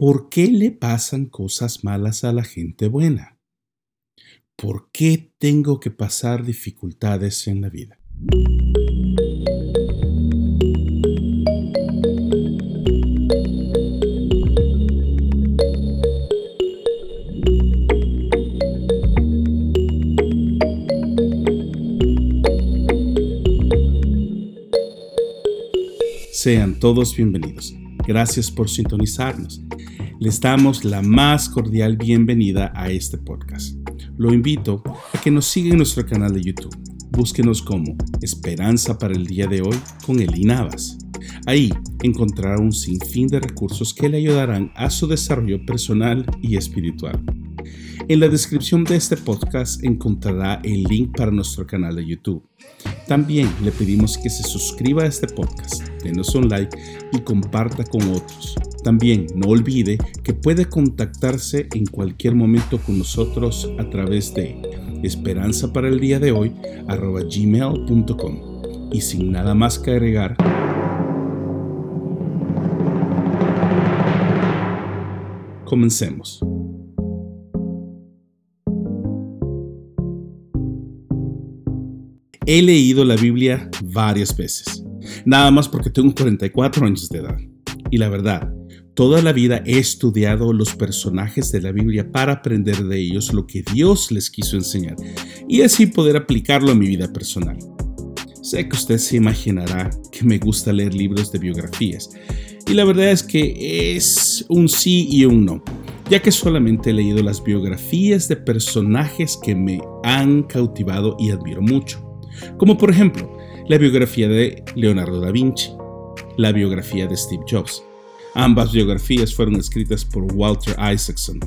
¿Por qué le pasan cosas malas a la gente buena? ¿Por qué tengo que pasar dificultades en la vida? Sean todos bienvenidos. Gracias por sintonizarnos. Les damos la más cordial bienvenida a este podcast. Lo invito a que nos siga en nuestro canal de YouTube. Búsquenos como Esperanza para el día de hoy con Eli Navas. Ahí encontrará un sinfín de recursos que le ayudarán a su desarrollo personal y espiritual. En la descripción de este podcast encontrará el link para nuestro canal de YouTube. También le pedimos que se suscriba a este podcast, denos un like y comparta con otros. También no olvide que puede contactarse en cualquier momento con nosotros a través de esperanza para el día de hoy gmail.com. Y sin nada más que agregar, comencemos. He leído la Biblia varias veces, nada más porque tengo 44 años de edad. Y la verdad, toda la vida he estudiado los personajes de la Biblia para aprender de ellos lo que Dios les quiso enseñar y así poder aplicarlo a mi vida personal. Sé que usted se imaginará que me gusta leer libros de biografías y la verdad es que es un sí y un no, ya que solamente he leído las biografías de personajes que me han cautivado y admiro mucho como por ejemplo la biografía de Leonardo da Vinci, la biografía de Steve Jobs. Ambas biografías fueron escritas por Walter Isaacson,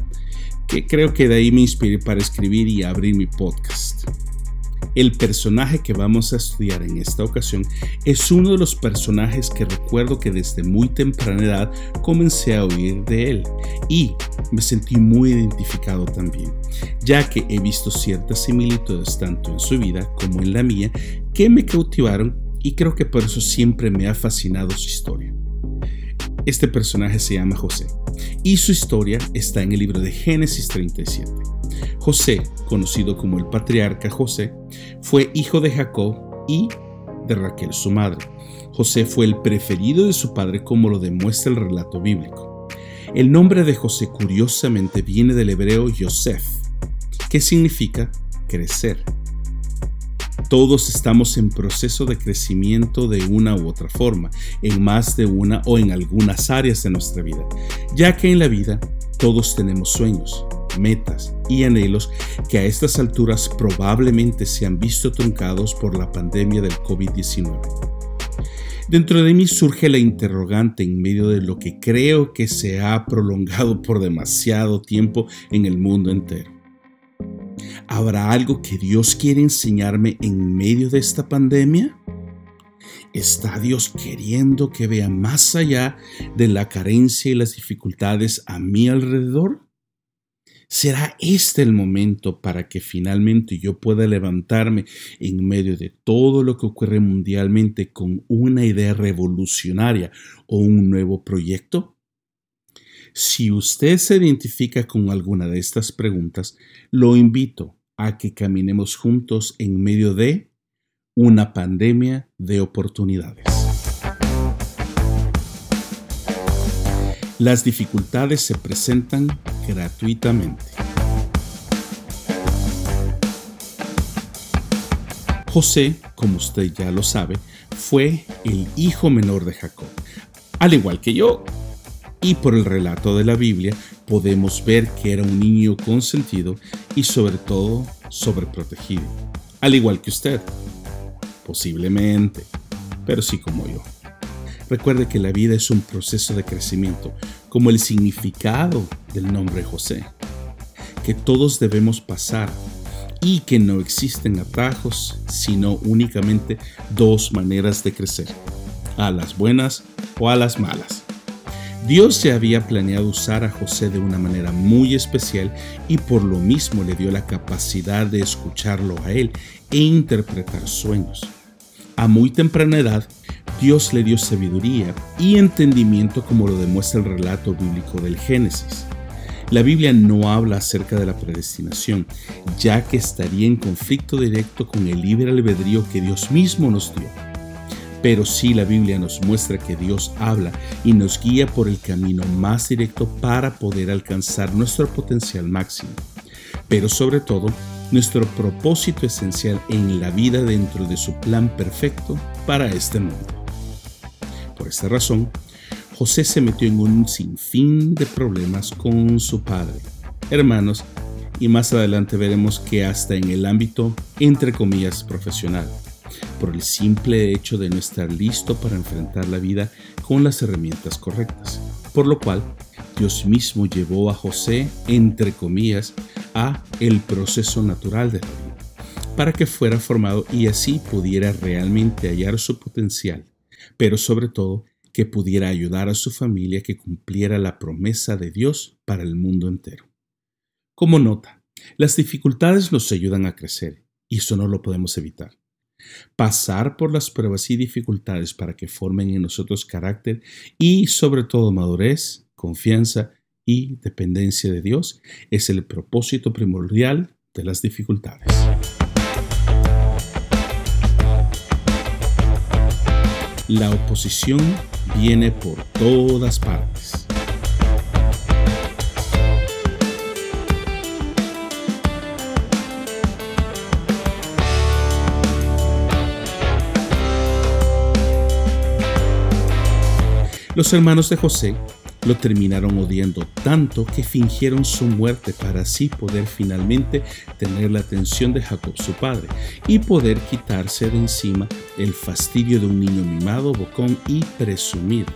que creo que de ahí me inspiré para escribir y abrir mi podcast. El personaje que vamos a estudiar en esta ocasión es uno de los personajes que recuerdo que desde muy temprana edad comencé a oír de él y me sentí muy identificado también, ya que he visto ciertas similitudes tanto en su vida como en la mía que me cautivaron y creo que por eso siempre me ha fascinado su historia. Este personaje se llama José y su historia está en el libro de Génesis 37. José, conocido como el patriarca José, fue hijo de Jacob y de Raquel su madre. José fue el preferido de su padre como lo demuestra el relato bíblico. El nombre de José curiosamente viene del hebreo Yosef, que significa crecer. Todos estamos en proceso de crecimiento de una u otra forma, en más de una o en algunas áreas de nuestra vida, ya que en la vida todos tenemos sueños, metas y anhelos que a estas alturas probablemente se han visto truncados por la pandemia del COVID-19. Dentro de mí surge la interrogante en medio de lo que creo que se ha prolongado por demasiado tiempo en el mundo entero. ¿Habrá algo que Dios quiere enseñarme en medio de esta pandemia? ¿Está Dios queriendo que vea más allá de la carencia y las dificultades a mi alrededor? ¿Será este el momento para que finalmente yo pueda levantarme en medio de todo lo que ocurre mundialmente con una idea revolucionaria o un nuevo proyecto? Si usted se identifica con alguna de estas preguntas, lo invito a que caminemos juntos en medio de una pandemia de oportunidades. Las dificultades se presentan gratuitamente. José, como usted ya lo sabe, fue el hijo menor de Jacob, al igual que yo. Y por el relato de la Biblia podemos ver que era un niño consentido y sobre todo sobreprotegido, al igual que usted. Posiblemente, pero sí como yo. Recuerde que la vida es un proceso de crecimiento, como el significado del nombre José, que todos debemos pasar y que no existen atajos, sino únicamente dos maneras de crecer, a las buenas o a las malas. Dios ya había planeado usar a José de una manera muy especial y por lo mismo le dio la capacidad de escucharlo a él e interpretar sueños. A muy temprana edad, Dios le dio sabiduría y entendimiento como lo demuestra el relato bíblico del Génesis. La Biblia no habla acerca de la predestinación, ya que estaría en conflicto directo con el libre albedrío que Dios mismo nos dio. Pero sí la Biblia nos muestra que Dios habla y nos guía por el camino más directo para poder alcanzar nuestro potencial máximo. Pero sobre todo, nuestro propósito esencial en la vida dentro de su plan perfecto para este mundo. Por esta razón, José se metió en un sinfín de problemas con su padre, hermanos, y más adelante veremos que hasta en el ámbito, entre comillas, profesional, por el simple hecho de no estar listo para enfrentar la vida con las herramientas correctas, por lo cual Dios mismo llevó a José, entre comillas, a el proceso natural de la vida, para que fuera formado y así pudiera realmente hallar su potencial, pero sobre todo que pudiera ayudar a su familia que cumpliera la promesa de Dios para el mundo entero. Como nota, las dificultades nos ayudan a crecer y eso no lo podemos evitar. Pasar por las pruebas y dificultades para que formen en nosotros carácter y sobre todo madurez, confianza y dependencia de Dios es el propósito primordial de las dificultades. La oposición viene por todas partes. Los hermanos de José lo terminaron odiando tanto que fingieron su muerte para así poder finalmente tener la atención de Jacob su padre y poder quitarse de encima el fastidio de un niño mimado, bocón y presumido.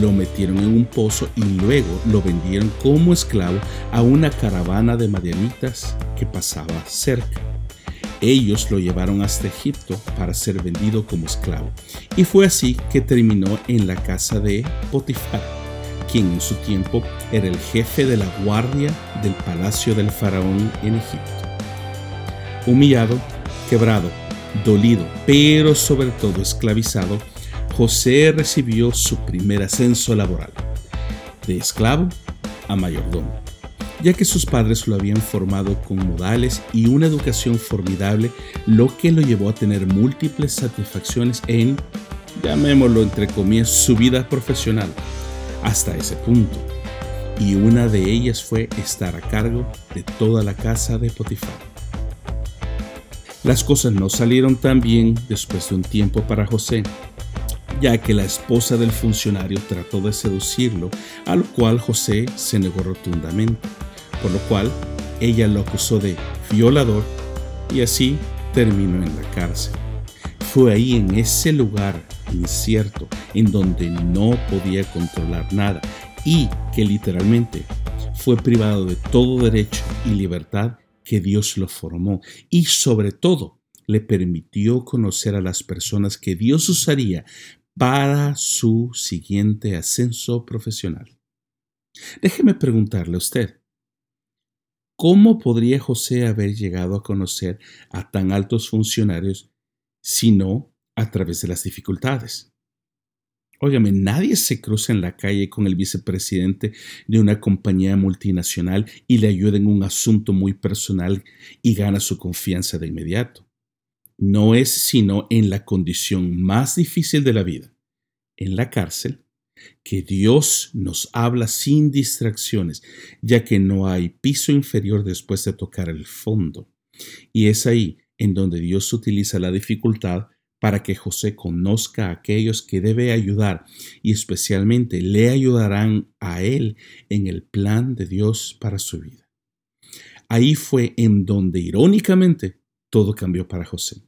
Lo metieron en un pozo y luego lo vendieron como esclavo a una caravana de madianitas que pasaba cerca. Ellos lo llevaron hasta Egipto para ser vendido como esclavo, y fue así que terminó en la casa de Potifar, quien en su tiempo era el jefe de la guardia del palacio del faraón en Egipto. Humillado, quebrado, dolido, pero sobre todo esclavizado, José recibió su primer ascenso laboral, de esclavo a mayordomo ya que sus padres lo habían formado con modales y una educación formidable, lo que lo llevó a tener múltiples satisfacciones en, llamémoslo entre comillas, su vida profesional, hasta ese punto. Y una de ellas fue estar a cargo de toda la casa de Potifar. Las cosas no salieron tan bien después de un tiempo para José, ya que la esposa del funcionario trató de seducirlo, a lo cual José se negó rotundamente por lo cual ella lo acusó de violador y así terminó en la cárcel. Fue ahí en ese lugar incierto, en donde no podía controlar nada y que literalmente fue privado de todo derecho y libertad que Dios lo formó y sobre todo le permitió conocer a las personas que Dios usaría para su siguiente ascenso profesional. Déjeme preguntarle a usted, ¿Cómo podría José haber llegado a conocer a tan altos funcionarios si no a través de las dificultades? Óigame, nadie se cruza en la calle con el vicepresidente de una compañía multinacional y le ayuda en un asunto muy personal y gana su confianza de inmediato. No es sino en la condición más difícil de la vida, en la cárcel, que Dios nos habla sin distracciones, ya que no hay piso inferior después de tocar el fondo. Y es ahí en donde Dios utiliza la dificultad para que José conozca a aquellos que debe ayudar y especialmente le ayudarán a él en el plan de Dios para su vida. Ahí fue en donde irónicamente todo cambió para José.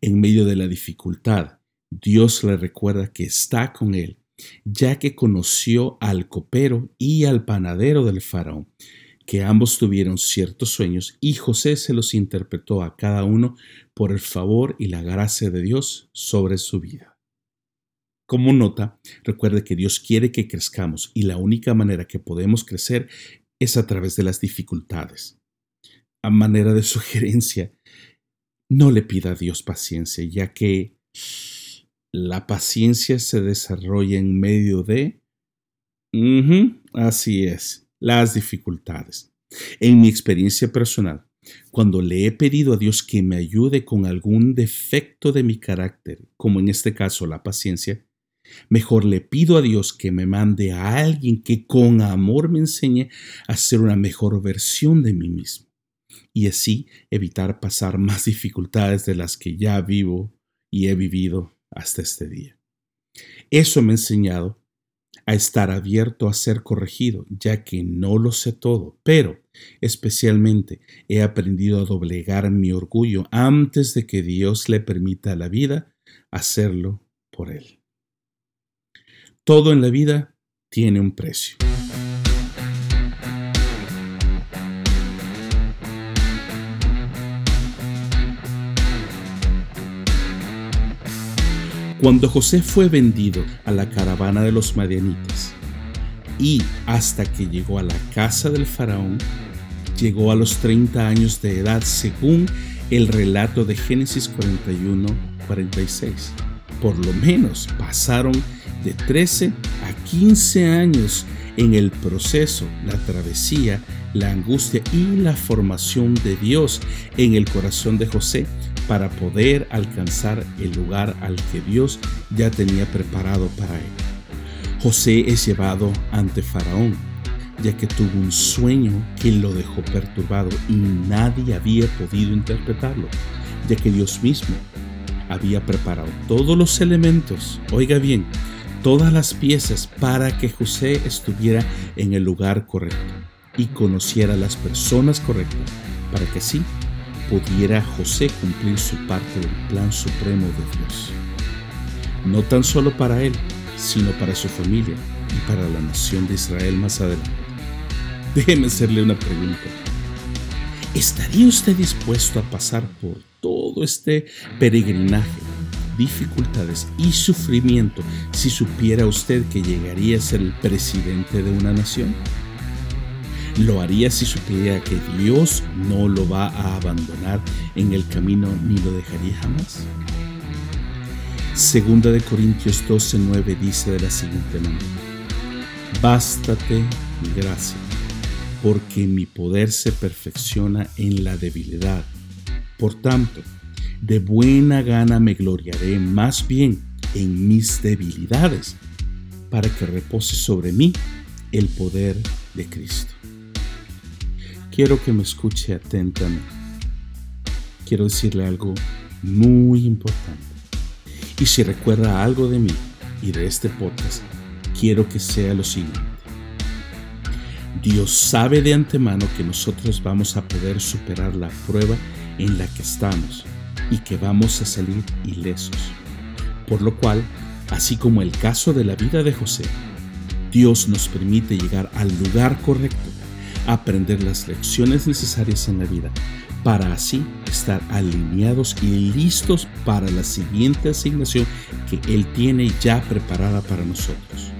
En medio de la dificultad, Dios le recuerda que está con él ya que conoció al copero y al panadero del faraón, que ambos tuvieron ciertos sueños y José se los interpretó a cada uno por el favor y la gracia de Dios sobre su vida. Como nota, recuerde que Dios quiere que crezcamos y la única manera que podemos crecer es a través de las dificultades. A manera de sugerencia, no le pida a Dios paciencia, ya que la paciencia se desarrolla en medio de... así es, las dificultades. En mi experiencia personal, cuando le he pedido a Dios que me ayude con algún defecto de mi carácter, como en este caso la paciencia, mejor le pido a Dios que me mande a alguien que con amor me enseñe a ser una mejor versión de mí mismo y así evitar pasar más dificultades de las que ya vivo y he vivido hasta este día. Eso me ha enseñado a estar abierto a ser corregido, ya que no lo sé todo, pero especialmente he aprendido a doblegar mi orgullo antes de que Dios le permita a la vida hacerlo por él. Todo en la vida tiene un precio. Cuando José fue vendido a la caravana de los madianitas y hasta que llegó a la casa del faraón, llegó a los 30 años de edad según el relato de Génesis 41-46. Por lo menos pasaron de 13 a 15 años en el proceso, la travesía, la angustia y la formación de Dios en el corazón de José para poder alcanzar el lugar al que Dios ya tenía preparado para él. José es llevado ante Faraón, ya que tuvo un sueño que lo dejó perturbado y nadie había podido interpretarlo, ya que Dios mismo había preparado todos los elementos, oiga bien, todas las piezas para que José estuviera en el lugar correcto y conociera a las personas correctas, para que sí pudiera José cumplir su parte del plan supremo de Dios. No tan solo para él, sino para su familia y para la nación de Israel más adelante. Déjeme hacerle una pregunta. ¿Estaría usted dispuesto a pasar por todo este peregrinaje, dificultades y sufrimiento si supiera usted que llegaría a ser el presidente de una nación? Lo haría si supiera que Dios no lo va a abandonar en el camino ni lo dejaría jamás. Segunda de Corintios 12:9 dice de la siguiente manera: Bástate mi gracia, porque mi poder se perfecciona en la debilidad. Por tanto, de buena gana me gloriaré más bien en mis debilidades, para que repose sobre mí el poder de Cristo quiero que me escuche atentamente. Quiero decirle algo muy importante. Y si recuerda algo de mí y de este podcast, quiero que sea lo siguiente. Dios sabe de antemano que nosotros vamos a poder superar la prueba en la que estamos y que vamos a salir ilesos. Por lo cual, así como el caso de la vida de José, Dios nos permite llegar al lugar correcto aprender las lecciones necesarias en la vida para así estar alineados y listos para la siguiente asignación que Él tiene ya preparada para nosotros.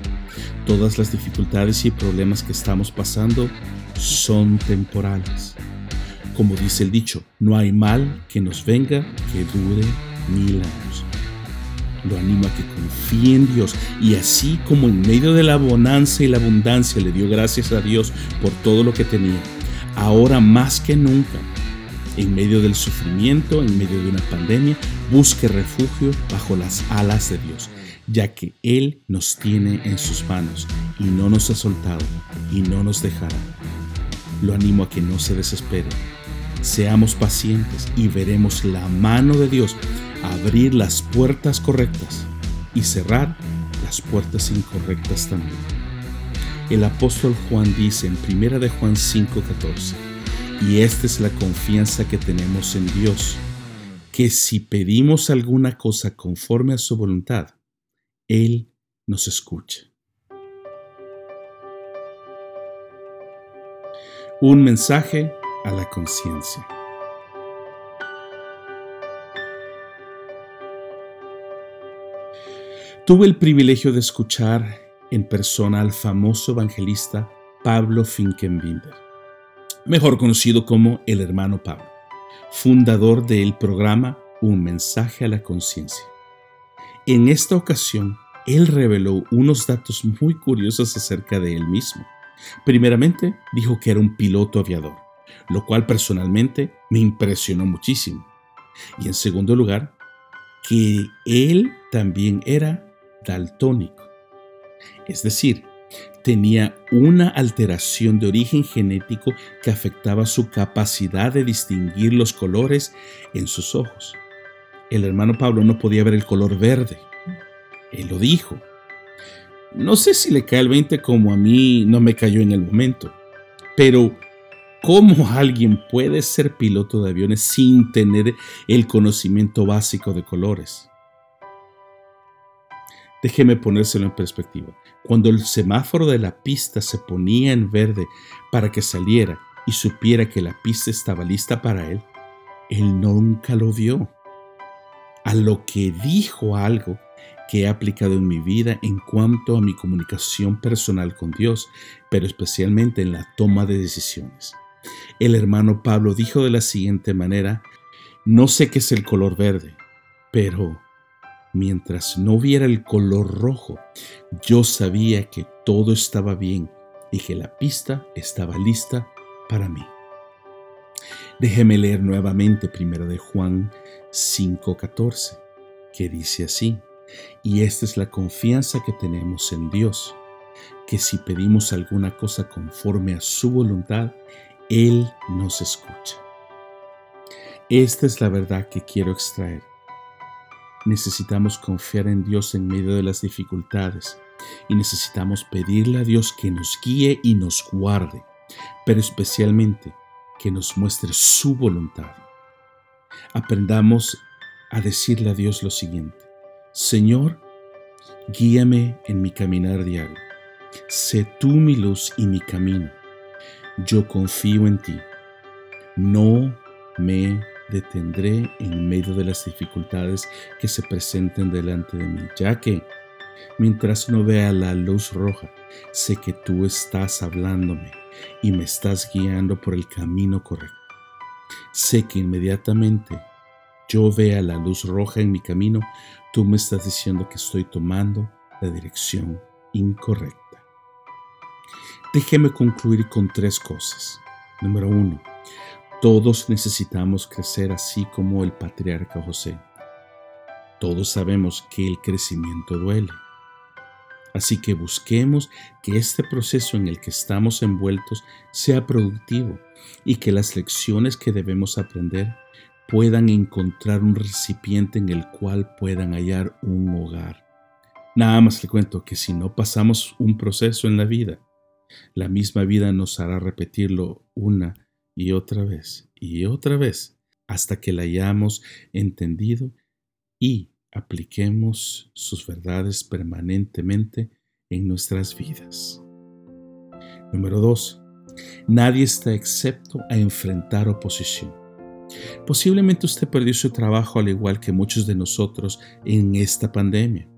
Todas las dificultades y problemas que estamos pasando son temporales. Como dice el dicho, no hay mal que nos venga que dure mil años. Lo animo a que confíe en Dios y así como en medio de la bonanza y la abundancia le dio gracias a Dios por todo lo que tenía, ahora más que nunca, en medio del sufrimiento, en medio de una pandemia, busque refugio bajo las alas de Dios, ya que Él nos tiene en sus manos y no nos ha soltado y no nos dejará. Lo animo a que no se desespere. Seamos pacientes y veremos la mano de Dios abrir las puertas correctas y cerrar las puertas incorrectas también. El apóstol Juan dice en 1 de Juan 5:14, y esta es la confianza que tenemos en Dios, que si pedimos alguna cosa conforme a su voluntad, Él nos escucha. Un mensaje a la conciencia. Tuve el privilegio de escuchar en persona al famoso evangelista Pablo Finkenbinder, mejor conocido como el hermano Pablo, fundador del programa Un mensaje a la conciencia. En esta ocasión, él reveló unos datos muy curiosos acerca de él mismo. Primeramente, dijo que era un piloto aviador, lo cual personalmente me impresionó muchísimo. Y en segundo lugar, que él también era daltónico. Es decir, tenía una alteración de origen genético que afectaba su capacidad de distinguir los colores en sus ojos. El hermano Pablo no podía ver el color verde. Él lo dijo. No sé si le cae el 20 como a mí no me cayó en el momento, pero ¿cómo alguien puede ser piloto de aviones sin tener el conocimiento básico de colores? Déjeme ponérselo en perspectiva. Cuando el semáforo de la pista se ponía en verde para que saliera y supiera que la pista estaba lista para él, él nunca lo vio. A lo que dijo algo que he aplicado en mi vida en cuanto a mi comunicación personal con Dios, pero especialmente en la toma de decisiones. El hermano Pablo dijo de la siguiente manera, no sé qué es el color verde, pero mientras no viera el color rojo, yo sabía que todo estaba bien y que la pista estaba lista para mí. Déjeme leer nuevamente 1 de Juan 5:14, que dice así, y esta es la confianza que tenemos en Dios, que si pedimos alguna cosa conforme a su voluntad, Él nos escucha. Esta es la verdad que quiero extraer necesitamos confiar en Dios en medio de las dificultades y necesitamos pedirle a Dios que nos guíe y nos guarde, pero especialmente que nos muestre su voluntad. Aprendamos a decirle a Dios lo siguiente, Señor, guíame en mi caminar diario. Sé tú mi luz y mi camino. Yo confío en ti. No me detendré en medio de las dificultades que se presenten delante de mí, ya que mientras no vea la luz roja, sé que tú estás hablándome y me estás guiando por el camino correcto. Sé que inmediatamente yo vea la luz roja en mi camino, tú me estás diciendo que estoy tomando la dirección incorrecta. Déjeme concluir con tres cosas. Número uno, todos necesitamos crecer así como el patriarca José. Todos sabemos que el crecimiento duele. Así que busquemos que este proceso en el que estamos envueltos sea productivo y que las lecciones que debemos aprender puedan encontrar un recipiente en el cual puedan hallar un hogar. Nada más le cuento que si no pasamos un proceso en la vida, la misma vida nos hará repetirlo una y otra vez y otra vez hasta que la hayamos entendido y apliquemos sus verdades permanentemente en nuestras vidas. Número 2. Nadie está excepto a enfrentar oposición. Posiblemente usted perdió su trabajo al igual que muchos de nosotros en esta pandemia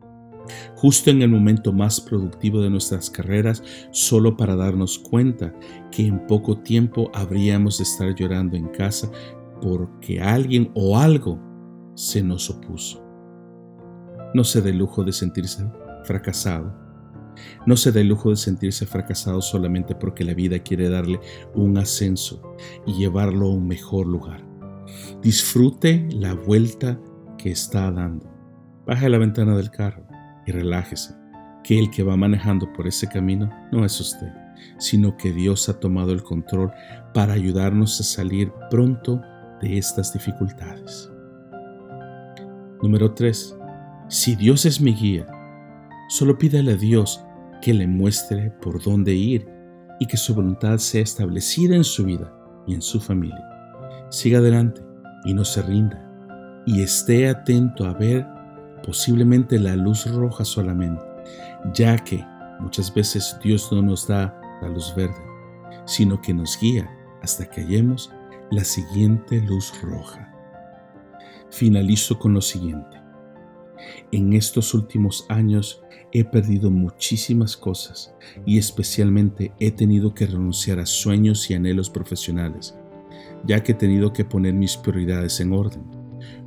justo en el momento más productivo de nuestras carreras, solo para darnos cuenta que en poco tiempo habríamos de estar llorando en casa porque alguien o algo se nos opuso. No se dé lujo de sentirse fracasado. No se dé lujo de sentirse fracasado solamente porque la vida quiere darle un ascenso y llevarlo a un mejor lugar. Disfrute la vuelta que está dando. Baje la ventana del carro y relájese, que el que va manejando por ese camino no es usted, sino que Dios ha tomado el control para ayudarnos a salir pronto de estas dificultades. Número 3. Si Dios es mi guía, solo pídale a Dios que le muestre por dónde ir y que su voluntad sea establecida en su vida y en su familia. Siga adelante y no se rinda y esté atento a ver posiblemente la luz roja solamente, ya que muchas veces Dios no nos da la luz verde, sino que nos guía hasta que hallemos la siguiente luz roja. Finalizo con lo siguiente. En estos últimos años he perdido muchísimas cosas y especialmente he tenido que renunciar a sueños y anhelos profesionales, ya que he tenido que poner mis prioridades en orden.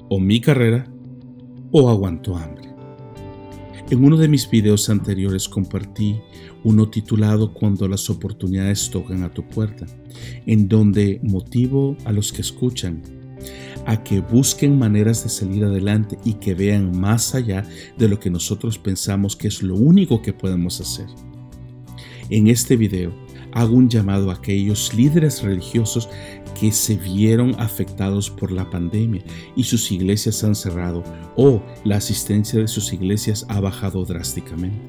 O mi carrera o aguanto hambre. En uno de mis videos anteriores compartí uno titulado Cuando las oportunidades tocan a tu puerta, en donde motivo a los que escuchan a que busquen maneras de salir adelante y que vean más allá de lo que nosotros pensamos que es lo único que podemos hacer. En este video hago un llamado a aquellos líderes religiosos que se vieron afectados por la pandemia y sus iglesias han cerrado o la asistencia de sus iglesias ha bajado drásticamente.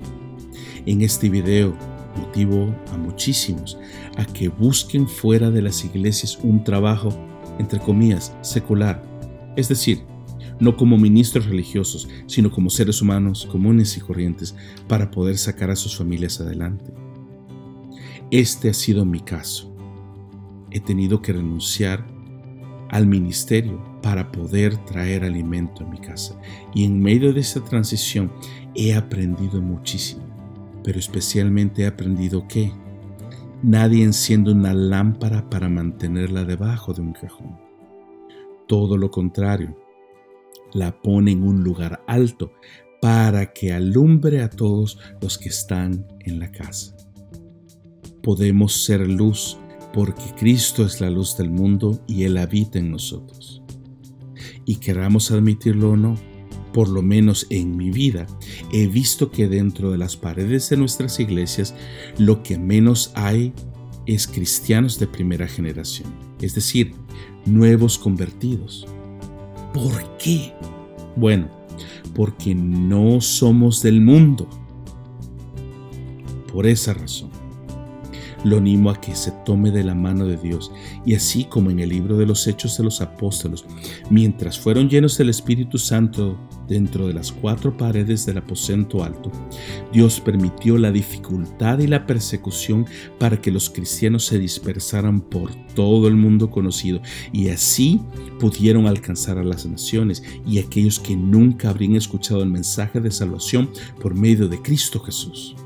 En este video motivo a muchísimos a que busquen fuera de las iglesias un trabajo entre comillas, secular, es decir, no como ministros religiosos, sino como seres humanos comunes y corrientes para poder sacar a sus familias adelante. Este ha sido mi caso. He tenido que renunciar al ministerio para poder traer alimento a mi casa. Y en medio de esta transición he aprendido muchísimo, pero especialmente he aprendido que Nadie enciende una lámpara para mantenerla debajo de un cajón. Todo lo contrario, la pone en un lugar alto para que alumbre a todos los que están en la casa. Podemos ser luz porque Cristo es la luz del mundo y Él habita en nosotros. Y queramos admitirlo o no, por lo menos en mi vida, he visto que dentro de las paredes de nuestras iglesias lo que menos hay es cristianos de primera generación, es decir, nuevos convertidos. ¿Por qué? Bueno, porque no somos del mundo. Por esa razón lo animo a que se tome de la mano de Dios y así como en el libro de los Hechos de los Apóstoles, mientras fueron llenos del Espíritu Santo dentro de las cuatro paredes del aposento alto, Dios permitió la dificultad y la persecución para que los cristianos se dispersaran por todo el mundo conocido y así pudieron alcanzar a las naciones y aquellos que nunca habrían escuchado el mensaje de salvación por medio de Cristo Jesús.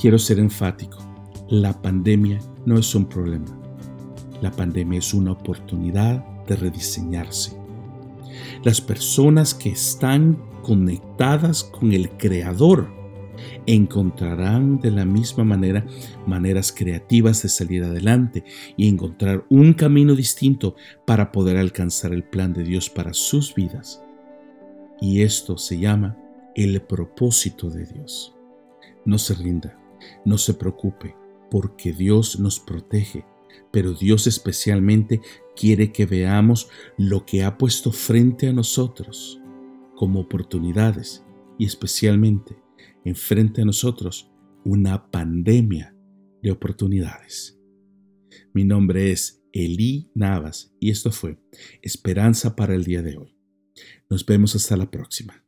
Quiero ser enfático. La pandemia no es un problema. La pandemia es una oportunidad de rediseñarse. Las personas que están conectadas con el Creador encontrarán de la misma manera maneras creativas de salir adelante y encontrar un camino distinto para poder alcanzar el plan de Dios para sus vidas. Y esto se llama el propósito de Dios. No se rinda. No se preocupe, porque Dios nos protege, pero Dios especialmente quiere que veamos lo que ha puesto frente a nosotros como oportunidades y especialmente enfrente a nosotros una pandemia de oportunidades. Mi nombre es Eli Navas y esto fue Esperanza para el día de hoy. Nos vemos hasta la próxima.